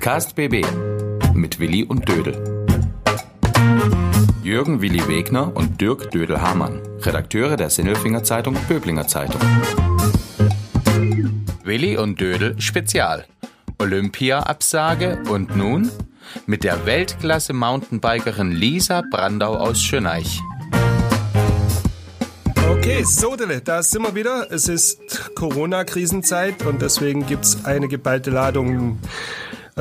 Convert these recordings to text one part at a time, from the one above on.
Podcast BB mit Willi und Dödel. Jürgen Willi Wegner und Dirk Dödel-Hamann, Redakteure der Sinnelfinger Zeitung Böblinger Zeitung. Willi und Dödel Spezial. Olympia-Absage und nun mit der Weltklasse-Mountainbikerin Lisa Brandau aus Schöneich. Okay, Sodele, da sind wir wieder. Es ist Corona-Krisenzeit und deswegen gibt es eine geballte Ladung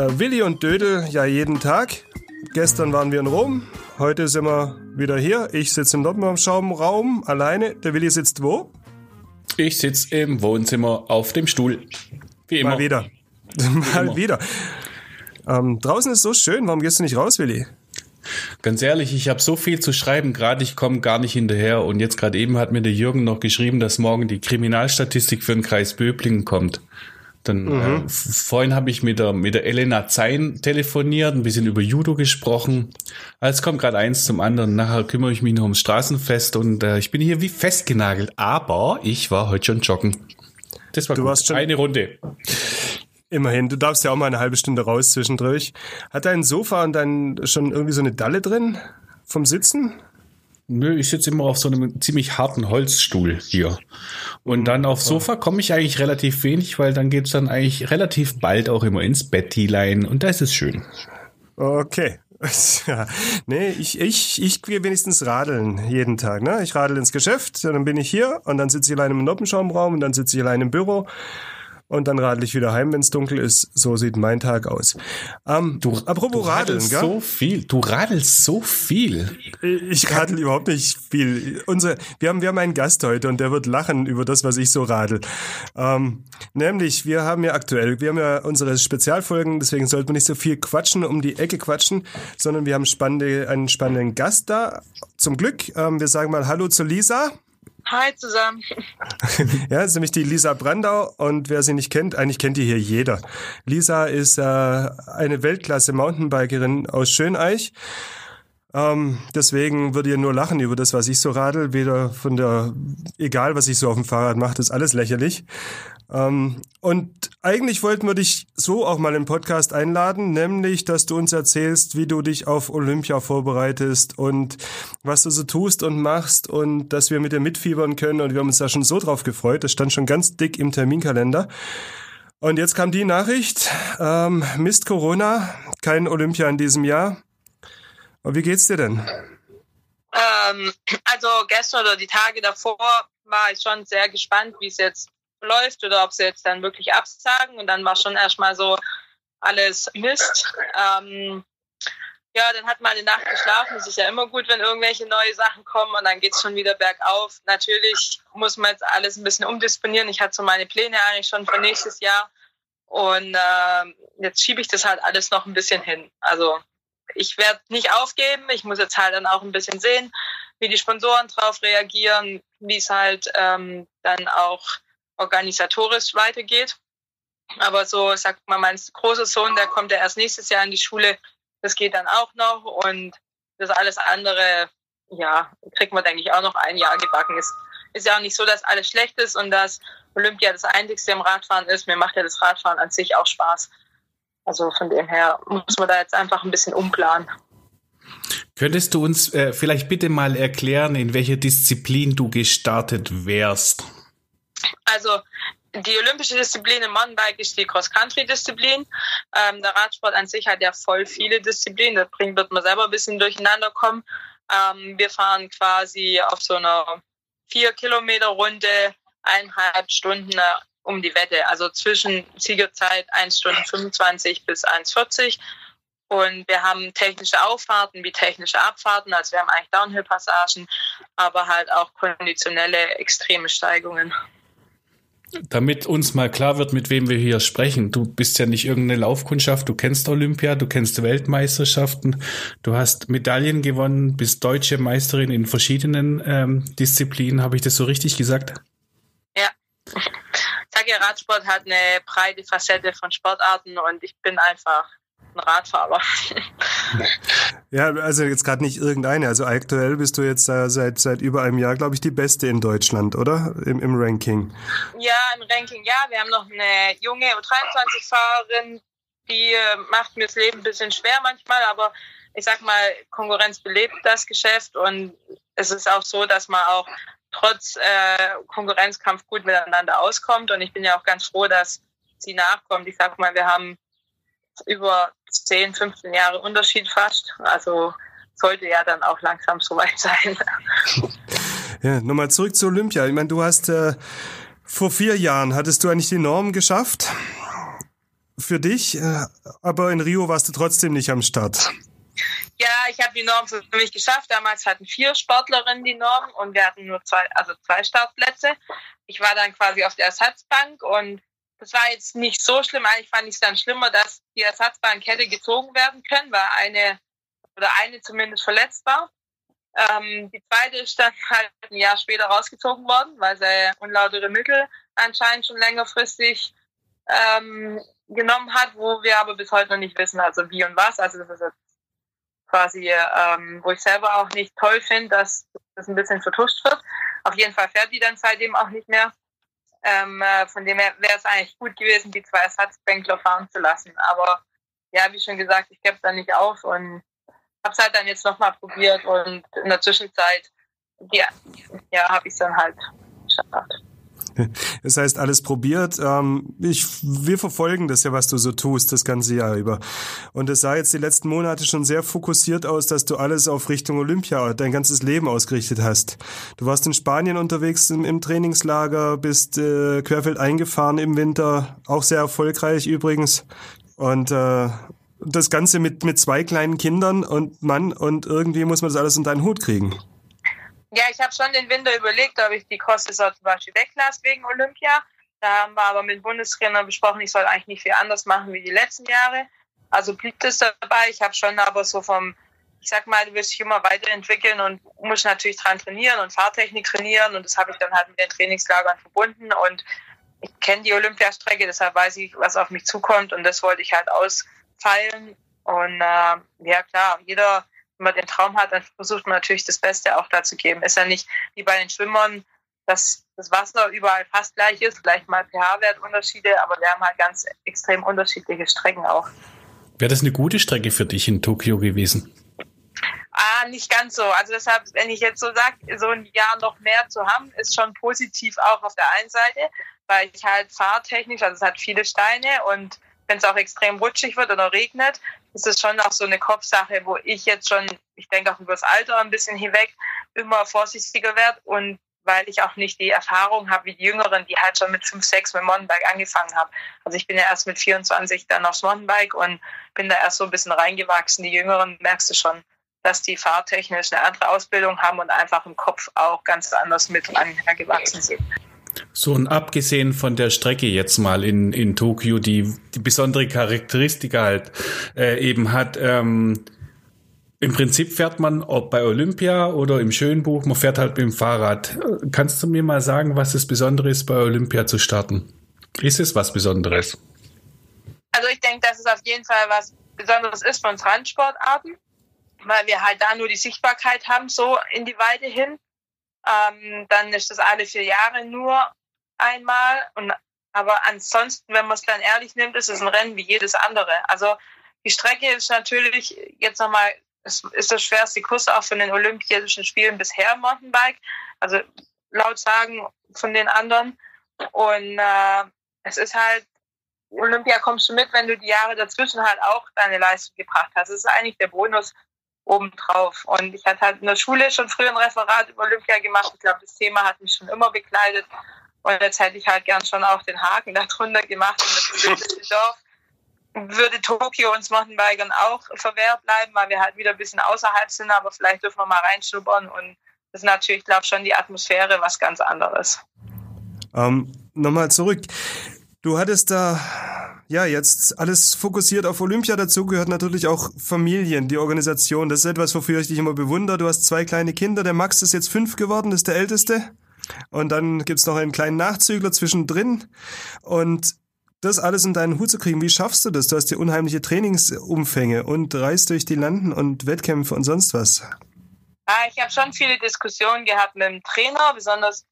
Willi und Dödel ja jeden Tag. Gestern waren wir in Rom, heute sind wir wieder hier. Ich sitze im Nordbaumschaumraum alleine. Der Willi sitzt wo? Ich sitze im Wohnzimmer auf dem Stuhl. Wie immer. Mal wieder. Mal immer. wieder. Ähm, draußen ist so schön. Warum gehst du nicht raus, Willi? Ganz ehrlich, ich habe so viel zu schreiben, gerade ich komme gar nicht hinterher. Und jetzt gerade eben hat mir der Jürgen noch geschrieben, dass morgen die Kriminalstatistik für den Kreis Böblingen kommt. Dann mhm. äh, vorhin habe ich mit der mit der Elena Zein telefoniert, ein bisschen über Judo gesprochen. Es kommt gerade eins zum anderen. Nachher kümmere ich mich noch ums Straßenfest und äh, ich bin hier wie festgenagelt. Aber ich war heute schon joggen. Das war du gut. warst schon eine Runde. Immerhin, du darfst ja auch mal eine halbe Stunde raus zwischendurch. Hat dein Sofa und dann schon irgendwie so eine Dalle drin vom Sitzen? Nö, ich sitze immer auf so einem ziemlich harten Holzstuhl hier. Und dann aufs Sofa komme ich eigentlich relativ wenig, weil dann geht's dann eigentlich relativ bald auch immer ins Bettilein und da ist es schön. Okay. Ja, nee, ich, ich, ich gehe wenigstens radeln jeden Tag. Ne? Ich radel ins Geschäft, dann bin ich hier und dann sitze ich allein im Noppenschaumraum und dann sitze ich allein im Büro und dann radel ich wieder heim, wenn es dunkel ist. So sieht mein Tag aus. Ähm, du, apropos du Radeln, gell? so viel. Du radelst so viel. Ich radel überhaupt nicht viel. Unsere, wir haben, wir haben einen Gast heute und der wird lachen über das, was ich so radel. Ähm, nämlich, wir haben ja aktuell, wir haben ja unsere Spezialfolgen, deswegen sollten wir nicht so viel quatschen, um die Ecke quatschen, sondern wir haben spannende, einen spannenden Gast da. Zum Glück. Ähm, wir sagen mal Hallo zu Lisa. Hi zusammen. ja, das ist nämlich die Lisa Brandau und wer sie nicht kennt, eigentlich kennt die hier jeder. Lisa ist äh, eine Weltklasse Mountainbikerin aus Schöneich. Ähm, deswegen würde ihr nur lachen über das, was ich so radel. Weder von der, egal was ich so auf dem Fahrrad mache, ist alles lächerlich. Ähm, und eigentlich wollten wir dich so auch mal im Podcast einladen, nämlich, dass du uns erzählst, wie du dich auf Olympia vorbereitest und was du so tust und machst und dass wir mit dir mitfiebern können. Und wir haben uns da schon so drauf gefreut. Das stand schon ganz dick im Terminkalender. Und jetzt kam die Nachricht, ähm, Mist Corona, kein Olympia in diesem Jahr. Und wie geht's dir denn? Ähm, also gestern oder die Tage davor war ich schon sehr gespannt, wie es jetzt läuft oder ob sie jetzt dann wirklich absagen. Und dann war schon erstmal so alles Mist. Ähm, ja, dann hat man eine Nacht geschlafen. Es ist ja immer gut, wenn irgendwelche neue Sachen kommen und dann geht es schon wieder bergauf. Natürlich muss man jetzt alles ein bisschen umdisponieren. Ich hatte so meine Pläne eigentlich schon für nächstes Jahr. Und äh, jetzt schiebe ich das halt alles noch ein bisschen hin. Also ich werde nicht aufgeben. Ich muss jetzt halt dann auch ein bisschen sehen, wie die Sponsoren drauf reagieren, wie es halt ähm, dann auch organisatorisch weitergeht. Aber so, sagt mal, mein großer Sohn, der kommt ja erst nächstes Jahr in die Schule. Das geht dann auch noch. Und das alles andere, ja, kriegt man, denke ich, auch noch ein Jahr gebacken. Ist, ist ja auch nicht so, dass alles schlecht ist und dass Olympia das Einzigste im Radfahren ist. Mir macht ja das Radfahren an sich auch Spaß. Also von dem her muss man da jetzt einfach ein bisschen umplanen. Könntest du uns äh, vielleicht bitte mal erklären, in welcher Disziplin du gestartet wärst? Also die olympische Disziplin im Mountainbike ist die Cross-Country-Disziplin. Ähm, der Radsport an sich hat ja voll viele Disziplinen. Das bringt, wird man selber ein bisschen durcheinander kommen. Ähm, wir fahren quasi auf so einer vier Kilometer Runde eineinhalb Stunden äh, um die Wette. Also zwischen Siegerzeit 1 Stunde 25 bis 1,40. Und wir haben technische Auffahrten wie technische Abfahrten. Also wir haben eigentlich Downhill-Passagen, aber halt auch konditionelle extreme Steigungen. Damit uns mal klar wird, mit wem wir hier sprechen. Du bist ja nicht irgendeine Laufkundschaft, du kennst Olympia, du kennst Weltmeisterschaften, du hast Medaillen gewonnen, bist deutsche Meisterin in verschiedenen ähm, Disziplinen. Habe ich das so richtig gesagt? Ja. Sage Radsport hat eine breite Facette von Sportarten und ich bin einfach ein Radfahrer. Ja, also jetzt gerade nicht irgendeine. Also aktuell bist du jetzt äh, seit, seit über einem Jahr, glaube ich, die Beste in Deutschland, oder? Im, Im Ranking. Ja, im Ranking, ja. Wir haben noch eine junge U23-Fahrerin, die äh, macht mir das Leben ein bisschen schwer manchmal, aber ich sag mal, Konkurrenz belebt das Geschäft und es ist auch so, dass man auch trotz äh, Konkurrenzkampf gut miteinander auskommt und ich bin ja auch ganz froh, dass sie nachkommt. Ich sag mal, wir haben über 10, 15 Jahre Unterschied fast, also sollte ja dann auch langsam soweit sein. Ja, nochmal zurück zu Olympia. Ich meine, du hast äh, vor vier Jahren hattest du eigentlich die Norm geschafft für dich, äh, aber in Rio warst du trotzdem nicht am Start. Ja, ich habe die Norm für mich geschafft. Damals hatten vier Sportlerinnen die Norm und wir hatten nur zwei, also zwei Startplätze. Ich war dann quasi auf der Ersatzbank und das war jetzt nicht so schlimm. Eigentlich fand ich es dann schlimmer, dass die Ersatzbank hätte gezogen werden können, weil eine oder eine zumindest verletzt war. Ähm, die zweite ist dann halt ein Jahr später rausgezogen worden, weil sie unlautere Mittel anscheinend schon längerfristig ähm, genommen hat, wo wir aber bis heute noch nicht wissen, also wie und was. Also das ist jetzt quasi, ähm, wo ich selber auch nicht toll finde, dass das ein bisschen vertuscht wird. Auf jeden Fall fährt die dann seitdem auch nicht mehr. Ähm, äh, von dem her wäre es eigentlich gut gewesen, die zwei Ersatzbänkler fahren zu lassen. Aber ja, wie schon gesagt, ich gebe da nicht auf und habe es halt dann jetzt nochmal probiert und in der Zwischenzeit, ja, ja habe ich es dann halt geschafft. Das heißt, alles probiert. Ähm, ich, wir verfolgen das ja, was du so tust, das ganze Jahr über. Und es sah jetzt die letzten Monate schon sehr fokussiert aus, dass du alles auf Richtung Olympia, dein ganzes Leben ausgerichtet hast. Du warst in Spanien unterwegs im, im Trainingslager, bist äh, querfeld eingefahren im Winter, auch sehr erfolgreich übrigens. Und äh, das Ganze mit, mit zwei kleinen Kindern und Mann und irgendwie muss man das alles in deinen Hut kriegen. Ja, ich habe schon den Winter überlegt, ob ich die Cross-Saison zum Beispiel weglasse wegen Olympia. Da haben wir aber mit dem Bundestrainer besprochen, ich soll eigentlich nicht viel anders machen wie die letzten Jahre. Also blieb das dabei. Ich habe schon aber so vom, ich sag mal, du wirst dich immer weiterentwickeln und musst natürlich dran trainieren und Fahrtechnik trainieren. Und das habe ich dann halt mit den Trainingslagern verbunden. Und ich kenne die Olympiastrecke, deshalb weiß ich, was auf mich zukommt. Und das wollte ich halt ausfeilen. Und äh, ja klar, jeder wenn man den Traum hat, dann versucht man natürlich das Beste auch dazu geben. Ist ja nicht wie bei den Schwimmern, dass das Wasser überall fast gleich ist, vielleicht mal pH-Wertunterschiede, aber wir haben halt ganz extrem unterschiedliche Strecken auch. Wäre das eine gute Strecke für dich in Tokio gewesen? Ah, nicht ganz so. Also deshalb, wenn ich jetzt so sage, so ein Jahr noch mehr zu haben, ist schon positiv auch auf der einen Seite, weil ich halt fahrtechnisch, also es hat viele Steine und wenn es auch extrem rutschig wird oder regnet, ist es schon auch so eine Kopfsache, wo ich jetzt schon, ich denke auch über das Alter ein bisschen hinweg, immer vorsichtiger werde und weil ich auch nicht die Erfahrung habe wie die Jüngeren, die halt schon mit 5, 6 mit Mountainbike angefangen haben. Also ich bin ja erst mit 24 dann aufs Mountainbike und bin da erst so ein bisschen reingewachsen. Die Jüngeren merkst du schon, dass die fahrtechnisch eine andere Ausbildung haben und einfach im Kopf auch ganz anders mit angewachsen sind. So und abgesehen von der Strecke jetzt mal in, in Tokio, die, die besondere Charakteristika halt äh, eben hat, ähm, im Prinzip fährt man, ob bei Olympia oder im Schönbuch, man fährt halt mit dem Fahrrad. Kannst du mir mal sagen, was das Besondere ist, bei Olympia zu starten? Ist es was Besonderes? Also ich denke, dass es auf jeden Fall was Besonderes ist von Randsportarten, weil wir halt da nur die Sichtbarkeit haben, so in die Weite hin. Ähm, dann ist das alle vier Jahre nur einmal. Und, aber ansonsten, wenn man es dann ehrlich nimmt, ist es ein Rennen wie jedes andere. Also die Strecke ist natürlich jetzt nochmal, es ist das schwerste Kurs auch von den Olympischen Spielen bisher Mountainbike. Also laut sagen von den anderen. Und äh, es ist halt, Olympia kommst du mit, wenn du die Jahre dazwischen halt auch deine Leistung gebracht hast. Das ist eigentlich der Bonus obendrauf. Und ich hatte halt in der Schule schon früher ein Referat über Olympia gemacht. Ich glaube, das Thema hat mich schon immer begleitet. Und jetzt hätte ich halt gern schon auch den Haken darunter gemacht. Und das ist Düsseldorf würde Tokio uns Mountainbikern auch verwehrt bleiben, weil wir halt wieder ein bisschen außerhalb sind, aber vielleicht dürfen wir mal reinschnuppern und das ist natürlich, glaube ich, schon die Atmosphäre was ganz anderes. Ähm, Nochmal zurück. Du hattest da ja jetzt alles fokussiert auf Olympia. Dazu gehört natürlich auch Familien, die Organisation. Das ist etwas, wofür ich dich immer bewundere. Du hast zwei kleine Kinder. Der Max ist jetzt fünf geworden, ist der älteste. Und dann gibt's noch einen kleinen Nachzügler zwischendrin. Und das alles in deinen Hut zu kriegen, wie schaffst du das? Du hast dir unheimliche Trainingsumfänge und reist durch die Landen und Wettkämpfe und sonst was. Ah, ich habe schon viele Diskussionen gehabt mit dem Trainer, besonders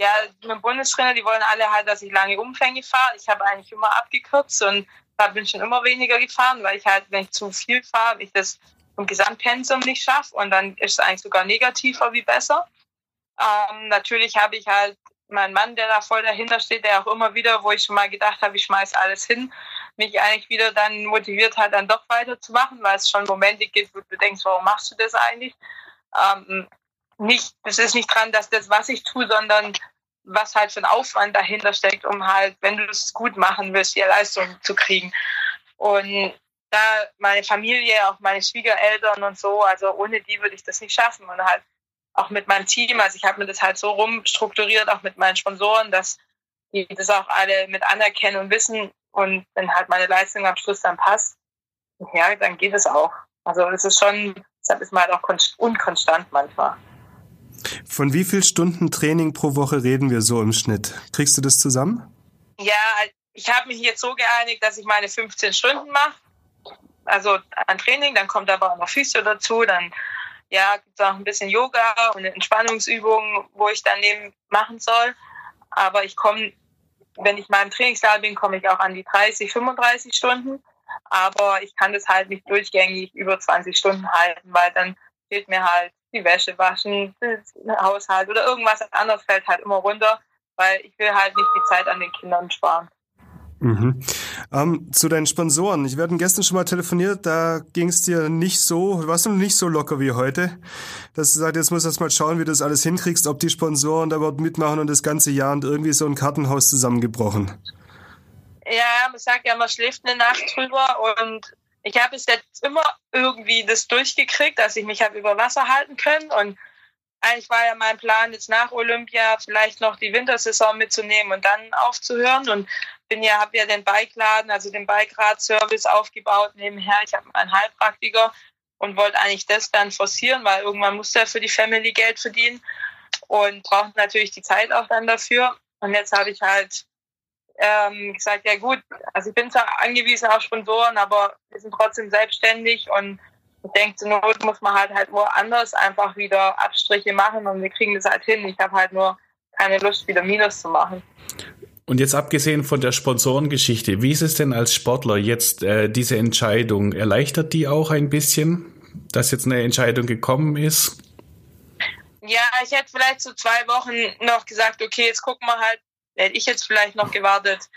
ja, mit Bundestrainer, die wollen alle halt, dass ich lange Umfänge fahre. Ich habe eigentlich immer abgekürzt und Da bin ich schon immer weniger gefahren, weil ich halt, wenn ich zu viel fahre, ich das vom Gesamtpensum nicht schaffe und dann ist es eigentlich sogar negativer wie besser. Ähm, natürlich habe ich halt meinen Mann, der da voll dahinter steht, der auch immer wieder, wo ich schon mal gedacht habe, ich schmeiß alles hin, mich eigentlich wieder dann motiviert hat, dann doch weiterzumachen, weil es schon Momente gibt, wo du denkst, warum machst du das eigentlich? Ähm, nicht, das ist nicht dran, dass das, was ich tue, sondern was halt für ein Aufwand dahinter steckt, um halt, wenn du es gut machen willst, die Leistung zu kriegen. Und da meine Familie, auch meine Schwiegereltern und so, also ohne die würde ich das nicht schaffen. Und halt auch mit meinem Team, also ich habe mir das halt so rumstrukturiert, auch mit meinen Sponsoren, dass die das auch alle mit anerkennen und wissen. Und wenn halt meine Leistung am Schluss dann passt, ja, dann geht es auch. Also es ist schon, deshalb ist man halt auch unkonstant manchmal. Von wie viel Stunden Training pro Woche reden wir so im Schnitt? Kriegst du das zusammen? Ja, ich habe mich jetzt so geeinigt, dass ich meine 15 Stunden mache. Also an Training, dann kommt aber auch noch Physio dazu, dann ja, gibt es auch ein bisschen Yoga und Entspannungsübungen, wo ich dann eben machen soll. Aber ich komme, wenn ich mal im Trainingssaal bin, komme ich auch an die 30, 35 Stunden. Aber ich kann das halt nicht durchgängig über 20 Stunden halten, weil dann fehlt mir halt die Wäsche waschen, Haushalt oder irgendwas anderes fällt halt immer runter, weil ich will halt nicht die Zeit an den Kindern sparen. Mhm. Ähm, zu deinen Sponsoren. Ich werde gestern schon mal telefoniert, da ging es dir nicht so, warst du nicht so locker wie heute. Dass du sagst, jetzt musst du erst mal schauen, wie du das alles hinkriegst, ob die Sponsoren da überhaupt mitmachen und das ganze Jahr und irgendwie so ein Kartenhaus zusammengebrochen. Ja, man sagt ja, man schläft eine Nacht drüber und ich habe es jetzt immer irgendwie das durchgekriegt, dass ich mich habe über Wasser halten können und eigentlich war ja mein Plan, jetzt nach Olympia vielleicht noch die Wintersaison mitzunehmen und dann aufzuhören. Und bin ja, habe ja den Bikeladen, also den Bikerad-Service aufgebaut nebenher. Ich habe einen Heilpraktiker und wollte eigentlich das dann forcieren, weil irgendwann musste er für die Family Geld verdienen und braucht natürlich die Zeit auch dann dafür. Und jetzt habe ich halt ähm, gesagt, ja gut, also ich bin zwar angewiesen auf Sponsoren, aber wir sind trotzdem selbstständig und ich denke, zur Not muss man halt halt woanders einfach wieder Abstriche machen und wir kriegen das halt hin. Ich habe halt nur keine Lust, wieder Minus zu machen. Und jetzt abgesehen von der Sponsorengeschichte, wie ist es denn als Sportler jetzt äh, diese Entscheidung? Erleichtert die auch ein bisschen, dass jetzt eine Entscheidung gekommen ist? Ja, ich hätte vielleicht so zwei Wochen noch gesagt, okay, jetzt gucken wir halt, hätte ich jetzt vielleicht noch gewartet,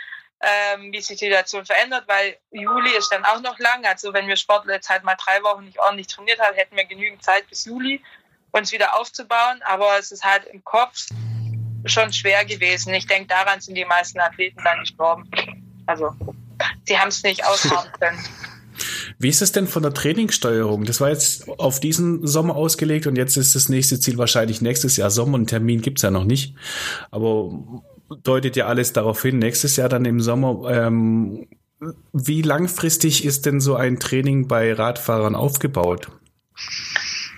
ähm, wie sich die Situation verändert, weil Juli ist dann auch noch lang. Also wenn wir Sportler jetzt halt mal drei Wochen nicht ordentlich trainiert haben, hätten wir genügend Zeit bis Juli, uns wieder aufzubauen. Aber es ist halt im Kopf schon schwer gewesen. Ich denke, daran sind die meisten Athleten dann gestorben. Also sie haben es nicht aushauen können. Wie ist es denn von der Trainingssteuerung? Das war jetzt auf diesen Sommer ausgelegt und jetzt ist das nächste Ziel wahrscheinlich nächstes Jahr Sommer. Einen Termin gibt's ja noch nicht. Aber deutet ja alles darauf hin, nächstes Jahr dann im Sommer. Ähm, wie langfristig ist denn so ein Training bei Radfahrern aufgebaut?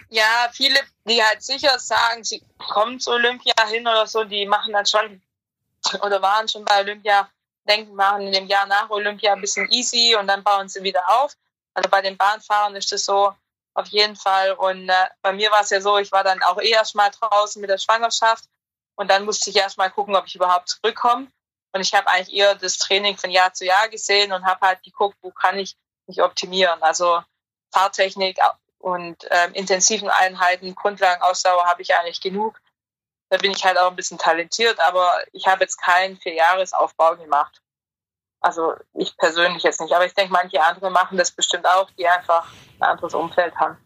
Ja, viele, die halt sicher sagen, sie kommen zu Olympia hin oder so, die machen dann schon oder waren schon bei Olympia, denken, machen in dem Jahr nach Olympia ein bisschen easy und dann bauen sie wieder auf. Also bei den Bahnfahrern ist das so auf jeden Fall. Und äh, bei mir war es ja so, ich war dann auch eh erst mal draußen mit der Schwangerschaft und dann musste ich erst mal gucken, ob ich überhaupt zurückkomme. Und ich habe eigentlich eher das Training von Jahr zu Jahr gesehen und habe halt geguckt, wo kann ich mich optimieren. Also Fahrtechnik und ähm, intensiven Einheiten, Grundlagenausdauer habe ich eigentlich genug. Da bin ich halt auch ein bisschen talentiert, aber ich habe jetzt keinen Vierjahresaufbau gemacht. Also ich persönlich jetzt nicht. Aber ich denke, manche andere machen das bestimmt auch, die einfach ein anderes Umfeld haben.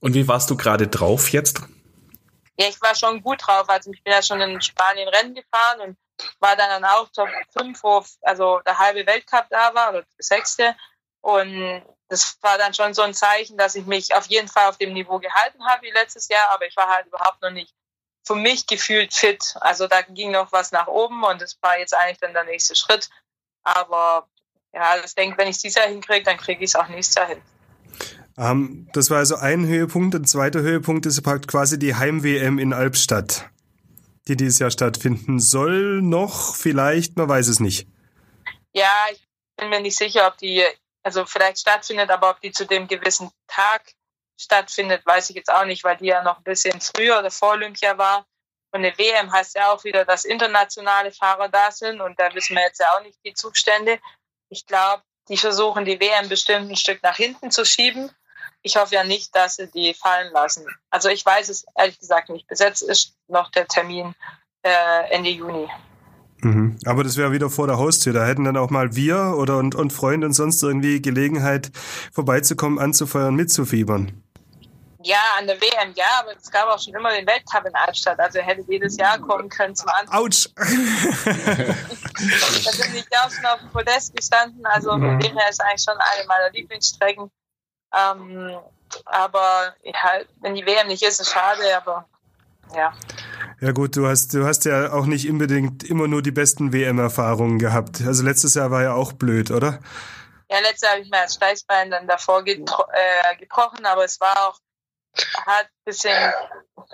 Und wie warst du gerade drauf jetzt? Ja, ich war schon gut drauf. Also ich bin ja schon in Spanien Rennen gefahren und war dann auch Top 5, wo also der halbe Weltcup da war, oder der sechste. Und das war dann schon so ein Zeichen, dass ich mich auf jeden Fall auf dem Niveau gehalten habe wie letztes Jahr, aber ich war halt überhaupt noch nicht für mich gefühlt fit. Also da ging noch was nach oben und das war jetzt eigentlich dann der nächste Schritt. Aber ja, ich denke, wenn ich es dieses Jahr hinkriege, dann kriege ich es auch nächstes Jahr hin. Ähm, das war also ein Höhepunkt. Ein zweiter Höhepunkt ist quasi die Heim-WM in Albstadt, die dieses Jahr stattfinden soll. Noch vielleicht, man weiß es nicht. Ja, ich bin mir nicht sicher, ob die, also vielleicht stattfindet, aber ob die zu dem gewissen Tag stattfindet, weiß ich jetzt auch nicht, weil die ja noch ein bisschen früher oder vor Olympia war. Und eine WM heißt ja auch wieder, dass internationale Fahrer da sind und da wissen wir jetzt ja auch nicht die Zustände. Ich glaube, die versuchen, die WM bestimmt ein Stück nach hinten zu schieben. Ich hoffe ja nicht, dass sie die fallen lassen. Also ich weiß es ehrlich gesagt nicht. Bis jetzt ist noch der Termin äh, Ende Juni. Mhm. Aber das wäre wieder vor der Haustür. Da hätten dann auch mal wir oder und, und Freunde und sonst irgendwie Gelegenheit vorbeizukommen, anzufeuern, mitzufiebern. Ja, an der WM ja, aber es gab auch schon immer den Weltcup in Altstadt. Also er hätte jedes Jahr kommen können zum Anfang. Autsch! da bin ich ja auch schon auf dem Podest gestanden. Also von Mhm. dem her ist eigentlich schon eine meiner Lieblingsstrecken. Ähm, aber ja, wenn die WM nicht ist, ist schade, aber ja. Ja gut, du hast, du hast ja auch nicht unbedingt immer nur die besten WM-Erfahrungen gehabt. Also letztes Jahr war ja auch blöd, oder? Ja, letztes Jahr habe ich mir das Steißbein dann davor getro äh, gebrochen, aber es war auch hat ein bisschen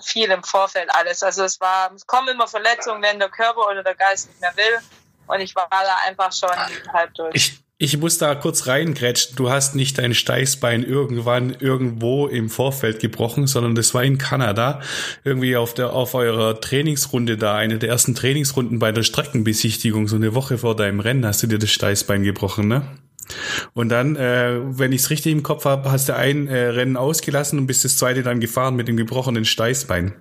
viel im Vorfeld alles. Also es war, es kommen immer Verletzungen, wenn der Körper oder der Geist nicht mehr will. Und ich war da einfach schon halb durch. Ich, ich muss da kurz reingrätschen. Du hast nicht dein Steißbein irgendwann irgendwo im Vorfeld gebrochen, sondern das war in Kanada. Irgendwie auf der, auf eurer Trainingsrunde da, eine der ersten Trainingsrunden bei der Streckenbesichtigung, so eine Woche vor deinem Rennen hast du dir das Steißbein gebrochen, ne? Und dann, äh, wenn ich es richtig im Kopf habe, hast du ein äh, Rennen ausgelassen und bist das zweite dann gefahren mit dem gebrochenen Steißbein.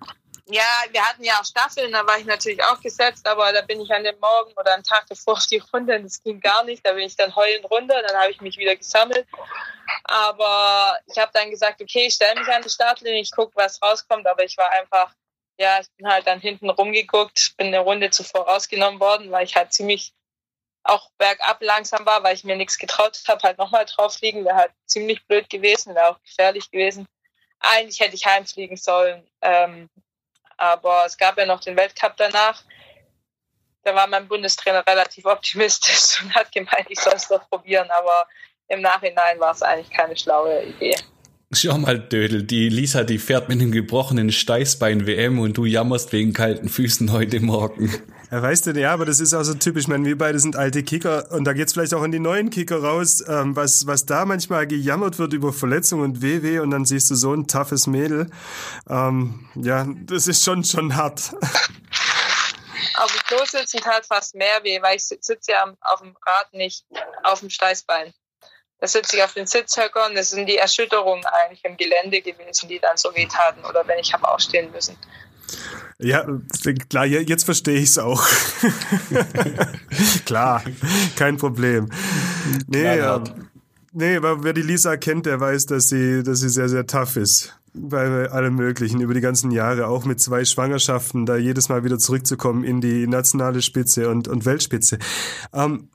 Ja, wir hatten ja auch Staffeln, da war ich natürlich auch gesetzt, aber da bin ich an dem Morgen oder am Tag davor auf die Runde und das ging gar nicht. Da bin ich dann heulend runter, dann habe ich mich wieder gesammelt. Aber ich habe dann gesagt, okay, ich stelle mich an die Startlinie, ich gucke, was rauskommt, aber ich war einfach, ja, ich bin halt dann hinten rumgeguckt, bin eine Runde zuvor rausgenommen worden, weil ich halt ziemlich auch bergab langsam war, weil ich mir nichts getraut habe, halt nochmal drauf fliegen, wäre halt ziemlich blöd gewesen, wäre auch gefährlich gewesen. Eigentlich hätte ich heimfliegen sollen, ähm, aber es gab ja noch den Weltcup danach. Da war mein Bundestrainer relativ optimistisch und hat gemeint, ich soll es doch probieren, aber im Nachhinein war es eigentlich keine schlaue Idee. Schau mal, Dödel, die Lisa, die fährt mit einem gebrochenen Steißbein WM und du jammerst wegen kalten Füßen heute Morgen. Ja, weißt du, ja, aber das ist auch so typisch. Ich meine, wir beide sind alte Kicker und da geht's vielleicht auch in die neuen Kicker raus, ähm, was, was da manchmal gejammert wird über Verletzungen und WW und dann siehst du so ein toughes Mädel. Ähm, ja, das ist schon, schon hart. Auf dem Klo sitzen tat fast mehr weh, weil ich sitze ja auf dem Rad nicht auf dem Steißbein. Da sitze ich auf den Sitzhöckern. Das sind die Erschütterungen eigentlich im Gelände gewesen, die dann so weh taten oder wenn ich habe aufstehen müssen. Ja, klar, jetzt verstehe ich's auch. klar, kein Problem. Nee, ja, nee, aber wer die Lisa kennt, der weiß, dass sie, dass sie sehr, sehr tough ist. Bei allem Möglichen, über die ganzen Jahre, auch mit zwei Schwangerschaften, da jedes Mal wieder zurückzukommen in die nationale Spitze und, und Weltspitze. Ähm,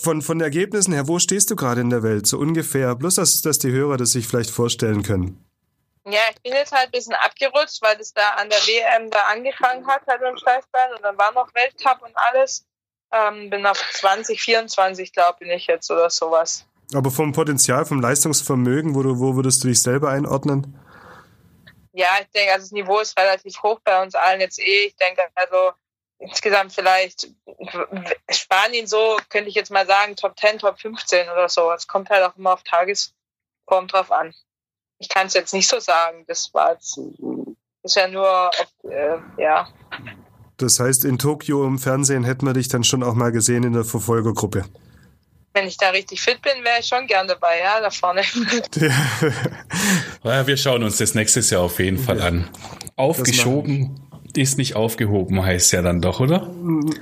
von, von Ergebnissen her, wo stehst du gerade in der Welt? So ungefähr. Bloß, dass, dass die Hörer das sich vielleicht vorstellen können. Ja, ich bin jetzt halt ein bisschen abgerutscht, weil das da an der WM da angefangen hat, halt mit dem Steißbein und dann war noch Weltcup und alles. Ähm, bin auf 2024, glaube bin ich jetzt oder sowas. Aber vom Potenzial, vom Leistungsvermögen, wo, du, wo würdest du dich selber einordnen? Ja, ich denke, also das Niveau ist relativ hoch bei uns allen jetzt eh. Ich denke, also insgesamt vielleicht Spanien so, könnte ich jetzt mal sagen, Top 10, Top 15 oder so. Es kommt halt auch immer auf Tagesform drauf an. Ich kann es jetzt nicht so sagen. Das war jetzt, ist ja nur, ob, äh, ja. Das heißt, in Tokio im Fernsehen hätten wir dich dann schon auch mal gesehen in der Verfolgergruppe. Wenn ich da richtig fit bin, wäre ich schon gern dabei, ja, da vorne. ja, wir schauen uns das nächstes Jahr auf jeden Fall an. Aufgeschoben ist nicht aufgehoben, heißt ja dann doch, oder?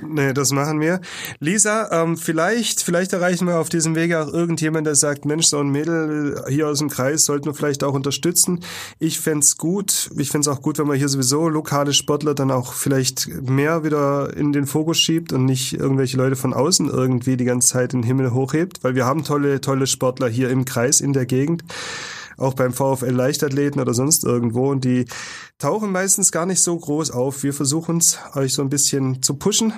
Nee, das machen wir. Lisa, ähm, vielleicht, vielleicht erreichen wir auf diesem Wege auch irgendjemand, der sagt, Mensch, so ein Mädel hier aus dem Kreis sollten wir vielleicht auch unterstützen. Ich fänd's gut. Ich fänd's auch gut, wenn man hier sowieso lokale Sportler dann auch vielleicht mehr wieder in den Fokus schiebt und nicht irgendwelche Leute von außen irgendwie die ganze Zeit in den Himmel hochhebt, weil wir haben tolle, tolle Sportler hier im Kreis, in der Gegend auch beim VfL Leichtathleten oder sonst irgendwo und die tauchen meistens gar nicht so groß auf. Wir versuchen es, euch so ein bisschen zu pushen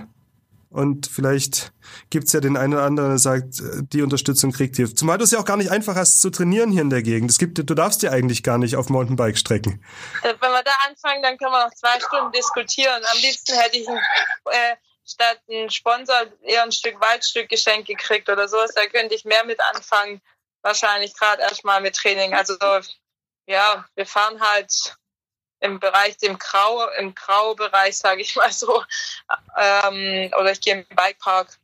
und vielleicht gibt's ja den einen oder anderen, der sagt, die Unterstützung kriegt ihr. Zumal du es ja auch gar nicht einfach hast zu trainieren hier in der Gegend. Es gibt, du darfst ja eigentlich gar nicht auf Mountainbike strecken. Wenn wir da anfangen, dann können wir noch zwei Stunden diskutieren. Am liebsten hätte ich ein, äh, statt ein Sponsor eher ein Stück Waldstück geschenkt gekriegt oder sowas. Da könnte ich mehr mit anfangen wahrscheinlich gerade erstmal mit Training. Also ja, wir fahren halt im Bereich dem Grau, im Graubereich, sage ich mal so. Ähm, oder ich gehe im Bikepark.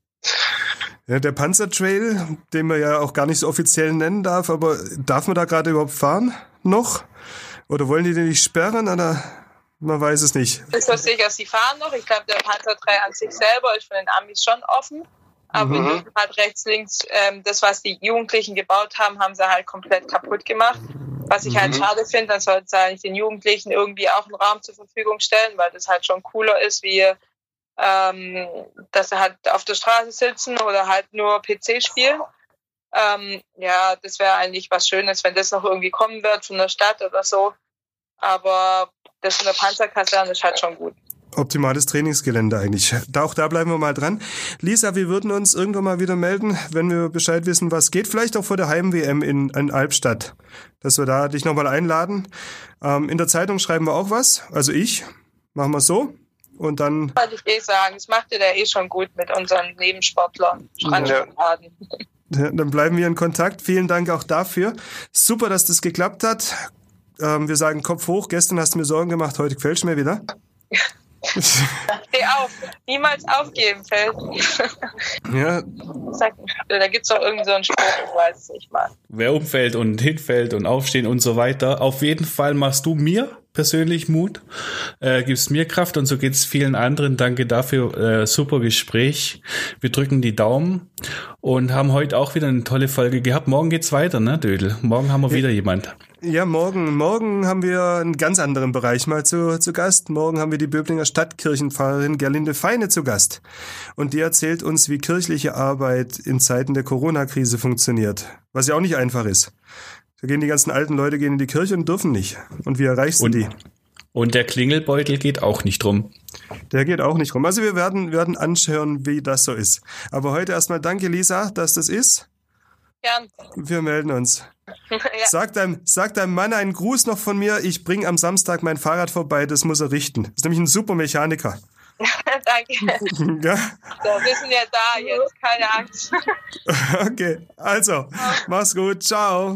Ja, der Panzertrail, den man ja auch gar nicht so offiziell nennen darf, aber darf man da gerade überhaupt fahren noch? Oder wollen die den nicht sperren? Oder man weiß es nicht. Ist das sicher, sie fahren noch. Ich glaube, der Panzertrail an sich selber ist von den Amis schon offen. Aber mhm. halt rechts, links, ähm, das, was die Jugendlichen gebaut haben, haben sie halt komplett kaputt gemacht. Was ich halt mhm. halt schade finde, dann sollten sie eigentlich den Jugendlichen irgendwie auch einen Raum zur Verfügung stellen, weil das halt schon cooler ist, wie ähm, dass sie halt auf der Straße sitzen oder halt nur PC spielen. Ähm, ja, das wäre eigentlich was Schönes, wenn das noch irgendwie kommen wird von der Stadt oder so. Aber das in der Panzerkaserne ist halt schon gut. Optimales Trainingsgelände eigentlich. Da, auch da bleiben wir mal dran. Lisa, wir würden uns irgendwann mal wieder melden, wenn wir Bescheid wissen, was geht. Vielleicht auch vor der Heim-WM in, in Albstadt, dass wir da dich nochmal einladen. Ähm, in der Zeitung schreiben wir auch was, also ich. Machen wir so. Und dann. Wollte ich eh sagen, das macht ihr da eh schon gut mit unseren Nebensportlern. Ja. Ja, dann bleiben wir in Kontakt. Vielen Dank auch dafür. Super, dass das geklappt hat. Ähm, wir sagen Kopf hoch. Gestern hast du mir Sorgen gemacht, heute gefällt es mir wieder. Steh auf. Niemals aufgeben, Feld. ja. Sag, da gibt es doch irgend so einen Spruch, ich weiß es nicht mal. Wer umfällt und hinfällt und aufstehen und so weiter. Auf jeden Fall machst du mir persönlich Mut, äh, gibst mir Kraft und so geht's vielen anderen. Danke dafür, äh, super Gespräch. Wir drücken die Daumen und haben heute auch wieder eine tolle Folge gehabt. Morgen geht's weiter, ne, Dödel? Morgen haben wir wieder jemand. Ja, morgen, morgen haben wir einen ganz anderen Bereich mal zu, zu Gast. Morgen haben wir die Böblinger Stadtkirchenpfarrerin Gerlinde Feine zu Gast. Und die erzählt uns, wie kirchliche Arbeit in Zeiten der Corona-Krise funktioniert. Was ja auch nicht einfach ist. Da gehen die ganzen alten Leute gehen in die Kirche und dürfen nicht. Und wie erreichst du die? Und der Klingelbeutel geht auch nicht rum. Der geht auch nicht rum. Also wir werden, werden anschauen, wie das so ist. Aber heute erstmal danke, Lisa, dass das ist. Gern. Wir melden uns. ja. sag, deinem, sag deinem Mann einen Gruß noch von mir. Ich bringe am Samstag mein Fahrrad vorbei, das muss er richten. Das ist nämlich ein super Mechaniker. Danke. Ja. So, wir sind ja da jetzt, keine Angst. okay, also, mach's gut, ciao.